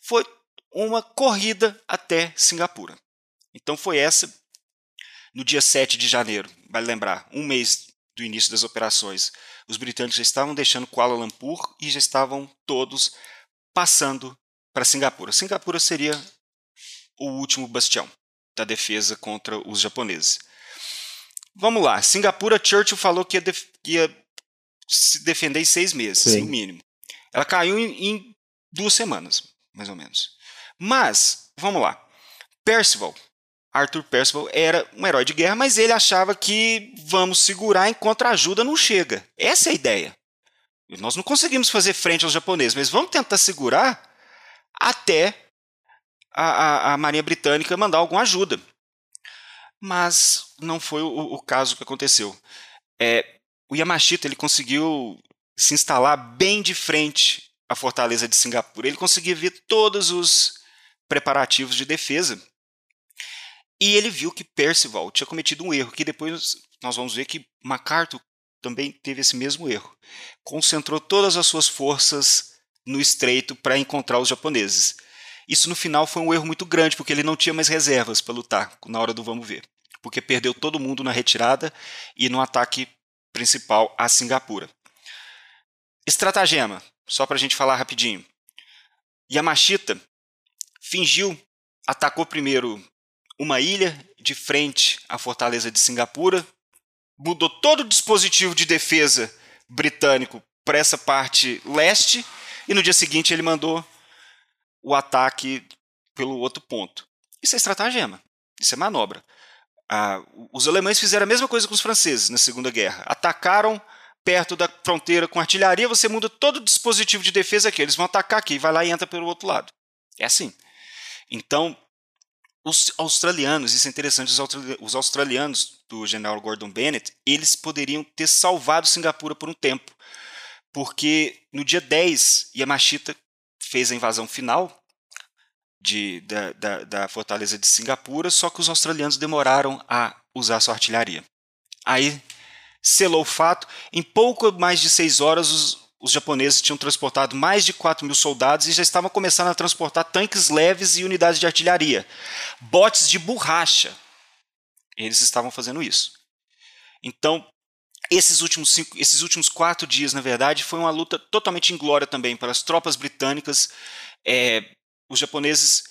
Foi uma corrida até Singapura. Então foi essa, no dia 7 de janeiro, vale lembrar, um mês do início das operações. Os britânicos já estavam deixando Kuala Lumpur e já estavam todos passando para Singapura. Singapura seria o último bastião da defesa contra os japoneses. Vamos lá. Singapura, Churchill falou que ia, ia se defender em seis meses, Sim. no mínimo. Ela caiu em, em duas semanas, mais ou menos. Mas, vamos lá. Percival, Arthur Percival era um herói de guerra, mas ele achava que vamos segurar enquanto a ajuda não chega. Essa é a ideia. Nós não conseguimos fazer frente aos japoneses, mas vamos tentar segurar até a, a, a Marinha Britânica mandar alguma ajuda. Mas não foi o, o caso que aconteceu. É, o Yamashita ele conseguiu se instalar bem de frente à fortaleza de Singapura. Ele conseguia ver todos os preparativos de defesa. E ele viu que Percival tinha cometido um erro, que depois nós vamos ver que MacArthur também teve esse mesmo erro. Concentrou todas as suas forças no estreito para encontrar os japoneses. Isso no final foi um erro muito grande, porque ele não tinha mais reservas para lutar na hora do vamos ver. Porque perdeu todo mundo na retirada e no ataque principal a Singapura. Estratagema, só para a gente falar rapidinho. Yamashita fingiu, atacou primeiro uma ilha de frente à fortaleza de Singapura, mudou todo o dispositivo de defesa britânico para essa parte leste e no dia seguinte ele mandou o ataque pelo outro ponto. Isso é estratagema, isso é manobra. Ah, os alemães fizeram a mesma coisa com os franceses na Segunda Guerra. Atacaram perto da fronteira com artilharia, você muda todo o dispositivo de defesa aqui. Eles vão atacar aqui, vai lá e entra pelo outro lado. É assim. Então, os australianos, isso é interessante, os australianos do general Gordon Bennett, eles poderiam ter salvado Singapura por um tempo. Porque no dia 10, Yamashita fez a invasão final de, da, da, da fortaleza de Singapura, só que os australianos demoraram a usar sua artilharia. Aí selou o fato. Em pouco mais de seis horas, os, os japoneses tinham transportado mais de 4 mil soldados e já estavam começando a transportar tanques leves e unidades de artilharia. Botes de borracha. Eles estavam fazendo isso. Então, esses últimos, cinco, esses últimos quatro dias, na verdade, foi uma luta totalmente inglória também para as tropas britânicas. É, os japoneses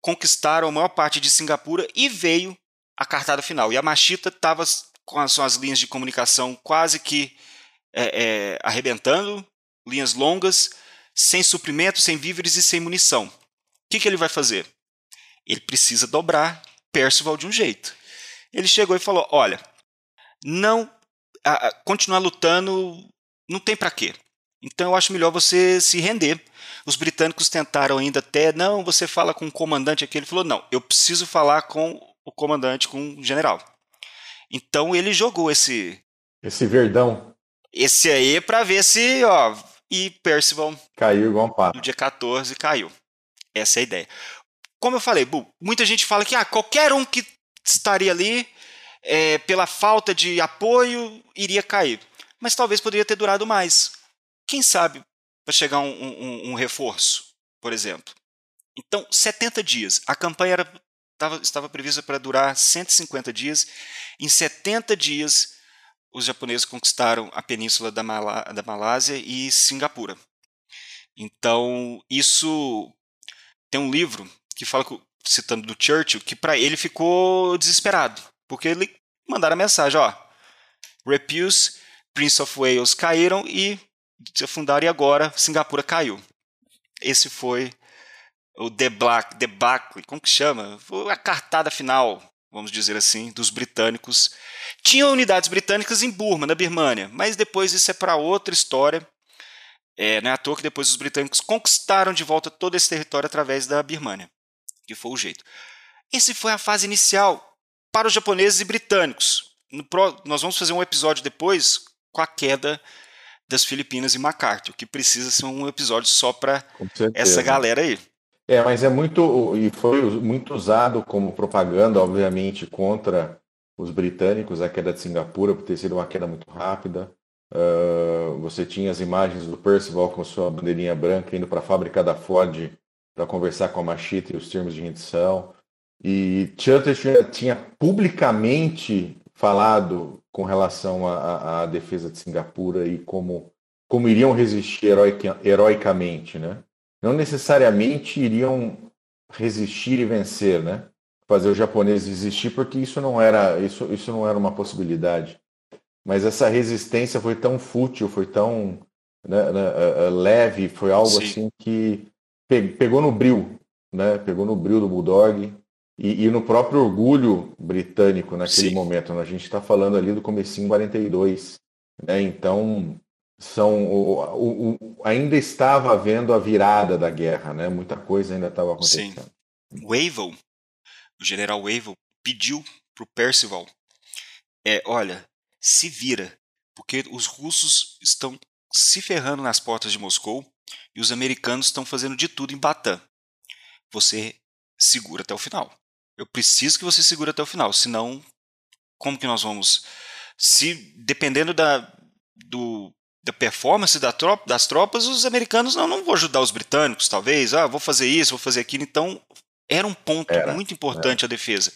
conquistaram a maior parte de Singapura e veio a cartada final. Yamashita estava com as suas linhas de comunicação quase que é, é, arrebentando, linhas longas, sem suprimento, sem víveres e sem munição. O que, que ele vai fazer? Ele precisa dobrar Percival de um jeito. Ele chegou e falou: Olha, não a, a, continuar lutando não tem para quê. Então eu acho melhor você se render. Os britânicos tentaram ainda até, não, você fala com o comandante aqui. Ele falou: Não, eu preciso falar com o comandante, com o general. Então ele jogou esse. Esse verdão. Esse aí para ver se, ó, e Percival caiu igual um pato. No dia 14 caiu. Essa é a ideia. Como eu falei, Bu, muita gente fala que ah, qualquer um que estaria ali é, pela falta de apoio iria cair. Mas talvez poderia ter durado mais. Quem sabe para chegar um, um, um, reforço, por exemplo. Então, 70 dias. A campanha era, tava, estava prevista para durar 150 dias. Em 70 dias, os japoneses conquistaram a península da, Malá da Malásia e Singapura. Então, isso tem um livro que fala, citando do Churchill, que para ele ficou desesperado, porque ele mandaram a mensagem, ó, Repulse, Prince of Wales caíram e se afundaram e agora Singapura caiu. Esse foi o debacle, como que chama? Foi a cartada final vamos dizer assim, dos britânicos. Tinham unidades britânicas em Burma, na Birmânia, mas depois isso é para outra história. É, não é à toa que depois os britânicos conquistaram de volta todo esse território através da Birmânia, que foi o jeito. Esse foi a fase inicial para os japoneses e britânicos. Pro, nós vamos fazer um episódio depois com a queda das Filipinas e MacArthur, que precisa ser um episódio só para essa galera aí. É, mas é muito. E foi muito usado como propaganda, obviamente, contra os britânicos, a queda de Singapura, por ter sido uma queda muito rápida. Uh, você tinha as imagens do Percival com sua bandeirinha branca indo para a fábrica da Ford para conversar com a Machita e os termos de rendição. E Churchill tinha publicamente falado com relação à, defesa de Singapura e como, como iriam resistir heroica, heroicamente, né? Não necessariamente iriam resistir e vencer, né? Fazer os japoneses resistir, porque isso não era isso, isso não era uma possibilidade. Mas essa resistência foi tão fútil, foi tão né, né, uh, uh, leve, foi algo Sim. assim que pe pegou no bril, né? Pegou no bril do bulldog e, e no próprio orgulho britânico naquele Sim. momento. Né? A gente está falando ali do comecinho 42, né? Então são o, o, ainda estava havendo a virada da guerra, né? Muita coisa ainda estava acontecendo. Sim. Wavell, o general Wavell pediu para o Percival, é, olha, se vira, porque os russos estão se ferrando nas portas de Moscou e os americanos estão fazendo de tudo em Batam. Você segura até o final. Eu preciso que você segure até o final, senão como que nós vamos se dependendo da do da performance da tropa, das tropas, os americanos não, não vou ajudar os britânicos, talvez, ah, vou fazer isso, vou fazer aquilo. Então, era um ponto era, muito importante era. a defesa.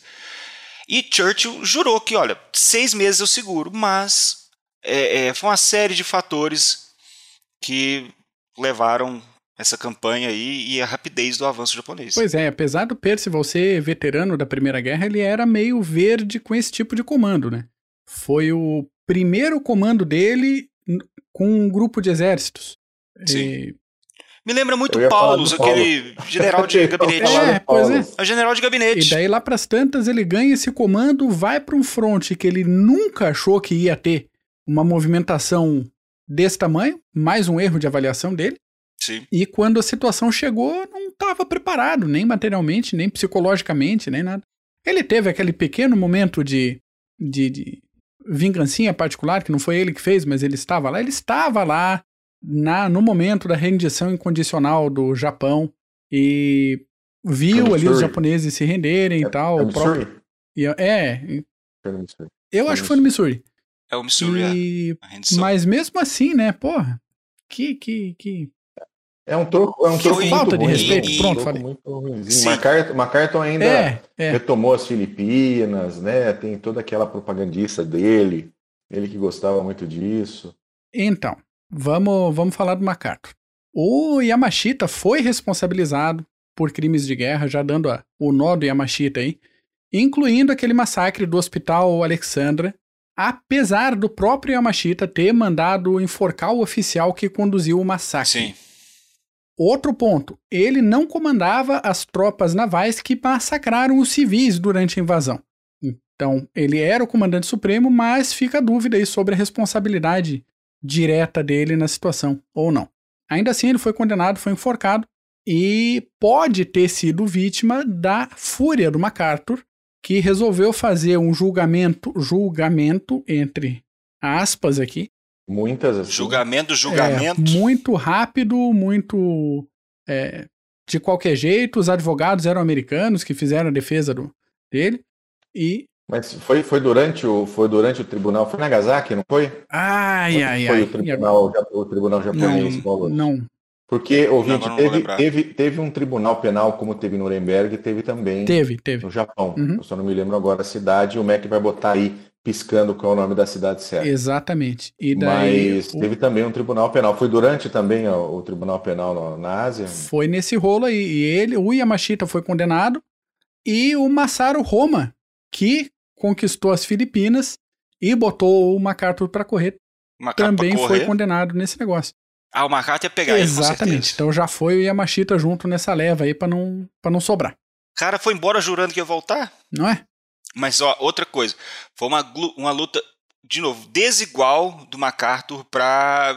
E Churchill jurou que, olha, seis meses eu seguro, mas é, é, foi uma série de fatores que levaram essa campanha aí e a rapidez do avanço japonês. Pois é, apesar do Percival ser veterano da Primeira Guerra, ele era meio verde com esse tipo de comando, né? Foi o primeiro comando dele com um grupo de exércitos. Sim. E... Me lembra muito Paulus, aquele general de gabinete. É, pois é. É o general de gabinete. E daí lá pras tantas ele ganha esse comando, vai para um fronte que ele nunca achou que ia ter uma movimentação desse tamanho, mais um erro de avaliação dele. Sim. E quando a situação chegou, não estava preparado, nem materialmente, nem psicologicamente, nem nada. Ele teve aquele pequeno momento de, de, de vingancinha particular, que não foi ele que fez, mas ele estava lá, ele estava lá na, no momento da rendição incondicional do Japão e viu ali os japoneses se renderem é, e tal. É, o próprio, e, é eu acho que foi no Missouri. É o Missouri, e, é. Mas mesmo assim, né, porra, que, que, que é um troco, é um troco falta de ruim, respeito. Pronto, falei. MacArthur, MacArthur ainda é, é. retomou as Filipinas, né? Tem toda aquela propagandista dele, ele que gostava muito disso. Então, vamos, vamos falar do MacArthur. O Yamashita foi responsabilizado por crimes de guerra, já dando a, o nó do Yamashita aí, incluindo aquele massacre do Hospital Alexandra, apesar do próprio Yamashita ter mandado enforcar o oficial que conduziu o massacre. Sim. Outro ponto, ele não comandava as tropas navais que massacraram os civis durante a invasão. Então, ele era o comandante supremo, mas fica a dúvida aí sobre a responsabilidade direta dele na situação, ou não. Ainda assim, ele foi condenado, foi enforcado e pode ter sido vítima da fúria do MacArthur, que resolveu fazer um julgamento, julgamento entre aspas aqui, Muitas, assim. Julgamento, julgamento. É, muito rápido, muito. É, de qualquer jeito. Os advogados eram americanos que fizeram a defesa do, dele. E. Mas foi, foi, durante o, foi durante o tribunal. Foi Nagasaki, não foi? Ai, ai, foi ai. O tribunal, o tribunal japonês, não, Paulo? Não. Porque, ouvinte, não, teve, teve, teve um tribunal penal como teve em Nuremberg, teve também teve, teve. no Japão. Uhum. Eu só não me lembro agora a cidade. O Mac vai botar aí piscando qual é o nome da cidade certa. Exatamente. E daí, Mas teve também um tribunal penal. Foi durante também o, o tribunal penal na Ásia? Foi nesse rolo aí. E ele, o Yamashita foi condenado e o Masaru Roma, que conquistou as Filipinas e botou o MacArthur para correr, também correr. foi condenado nesse negócio. Ah, o MacArthur ia pegar Exatamente. Ele, então já foi o Yamashita junto nessa leva aí para não, pra não sobrar. O cara foi embora jurando que ia voltar? Não é? Mas, ó, outra coisa. Foi uma, uma luta, de novo, desigual do MacArthur para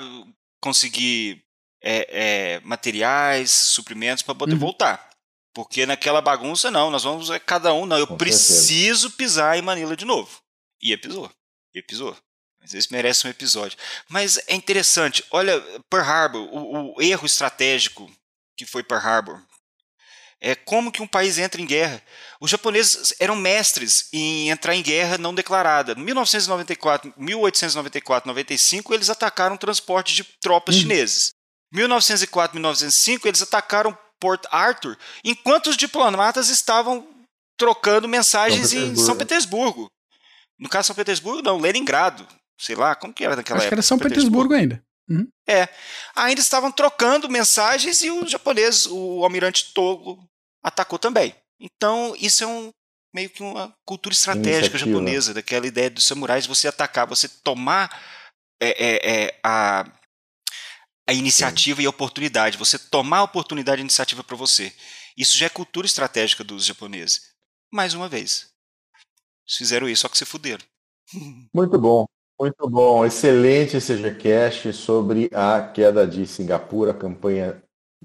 conseguir é, é, materiais, suprimentos para poder uhum. voltar. Porque naquela bagunça, não, nós vamos é, cada um, não, eu Com preciso certeza. pisar em Manila de novo. E pisou. E pisou. Mas esse merece um episódio. Mas é interessante, olha, Pearl Harbor, o, o erro estratégico que foi Pearl Harbor, é como que um país entra em guerra. Os japoneses eram mestres em entrar em guerra não declarada. Em 1994, 1894, 95, eles atacaram transporte de tropas hum. chineses. 1904, 1905, eles atacaram Port Arthur, enquanto os diplomatas estavam trocando mensagens São em São Petersburgo. No caso São Petersburgo, não, Leningrado. Sei lá, como que era naquela Acho época? Acho que era São Petersburgo, Petersburgo ainda. Uhum. É. Ainda estavam trocando mensagens e os japoneses, o almirante Togo, atacou também. Então, isso é um meio que uma cultura estratégica Iniciativa. japonesa, daquela ideia dos samurais, você atacar, você tomar é, é, é, a, a iniciativa Sim. e a oportunidade, você tomar a oportunidade e a iniciativa para você. Isso já é cultura estratégica dos japoneses. Mais uma vez, fizeram isso, só que se fuderam. Muito bom, muito bom. Excelente esse Gcast sobre a queda de Singapura, a campanha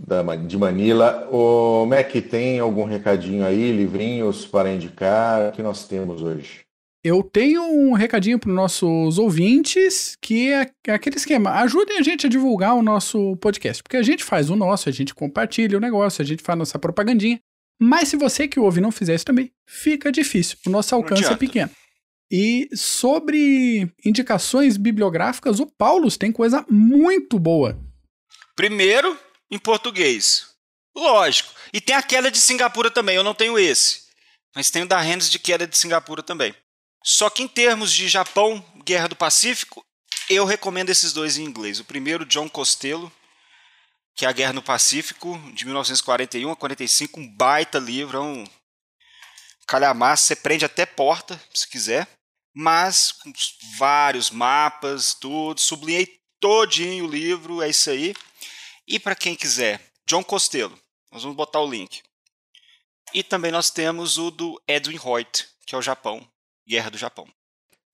da, de Manila. O Mac, tem algum recadinho aí, livrinhos para indicar? O que nós temos hoje? Eu tenho um recadinho para os nossos ouvintes, que é aquele esquema. Ajudem a gente a divulgar o nosso podcast, porque a gente faz o nosso, a gente compartilha o negócio, a gente faz nossa propagandinha. Mas se você que ouve não fizer isso também, fica difícil. O nosso alcance é pequeno. E sobre indicações bibliográficas, o Paulus tem coisa muito boa. Primeiro, em português. Lógico. E tem a queda de Singapura também, eu não tenho esse. Mas tenho da Rennes de queda de Singapura também. Só que em termos de Japão, Guerra do Pacífico, eu recomendo esses dois em inglês. O primeiro, John Costello, que é a Guerra no Pacífico, de 1941 a 45, um baita livro, é um calhamaço, você prende até porta, se quiser, mas com vários mapas, tudo, sublinhei todinho o livro, é isso aí. E para quem quiser, John Costello, nós vamos botar o link. E também nós temos o do Edwin Hoyt, que é o Japão, Guerra do Japão.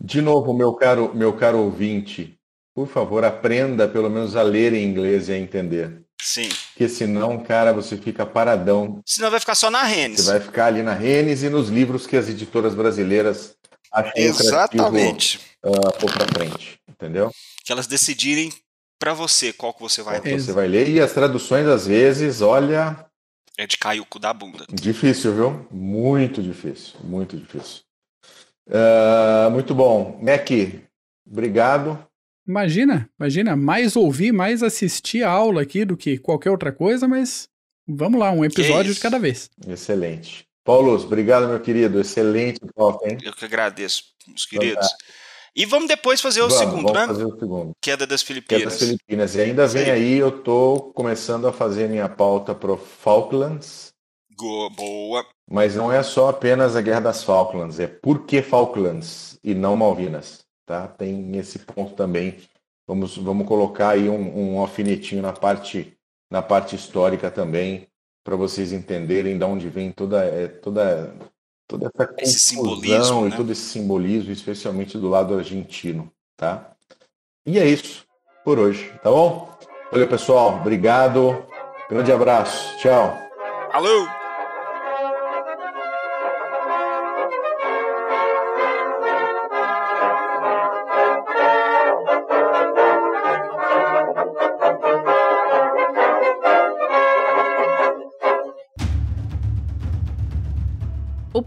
De novo, meu caro, meu caro ouvinte, por favor, aprenda pelo menos a ler em inglês e a entender. Sim. Porque senão, cara, você fica paradão. Senão vai ficar só na Rennes. Você vai ficar ali na Rennes e nos livros que as editoras brasileiras acham Exatamente. Uh, pôr pra frente, entendeu? Que elas decidirem para você qual que você vai ler. Você vai ler e as traduções às vezes, olha, é de cair o cu da bunda. Difícil, viu? Muito difícil, muito difícil. Uh, muito bom, Mac. Obrigado. Imagina, imagina, mais ouvir, mais assistir a aula aqui do que qualquer outra coisa, mas vamos lá, um episódio de cada vez. Excelente. Paulo, obrigado, meu querido. Excelente talk, hein? Eu que agradeço, meus queridos. E vamos depois fazer o vamos, segundo, vamos né? fazer o segundo. Queda das Filipinas. Queda das Filipinas. E ainda vem Sim. aí, eu tô começando a fazer minha pauta pro Falklands. Go, boa. Mas não é só apenas a Guerra das Falklands, é por que Falklands e não Malvinas, tá? Tem esse ponto também. Vamos, vamos colocar aí um, um alfinetinho na parte, na parte histórica também, para vocês entenderem de onde vem toda, é, toda toda essa esse simbolismo, e né? todo esse simbolismo, especialmente do lado argentino, tá? E é isso por hoje, tá bom? Valeu, pessoal. Obrigado. Grande abraço. Tchau. Alô!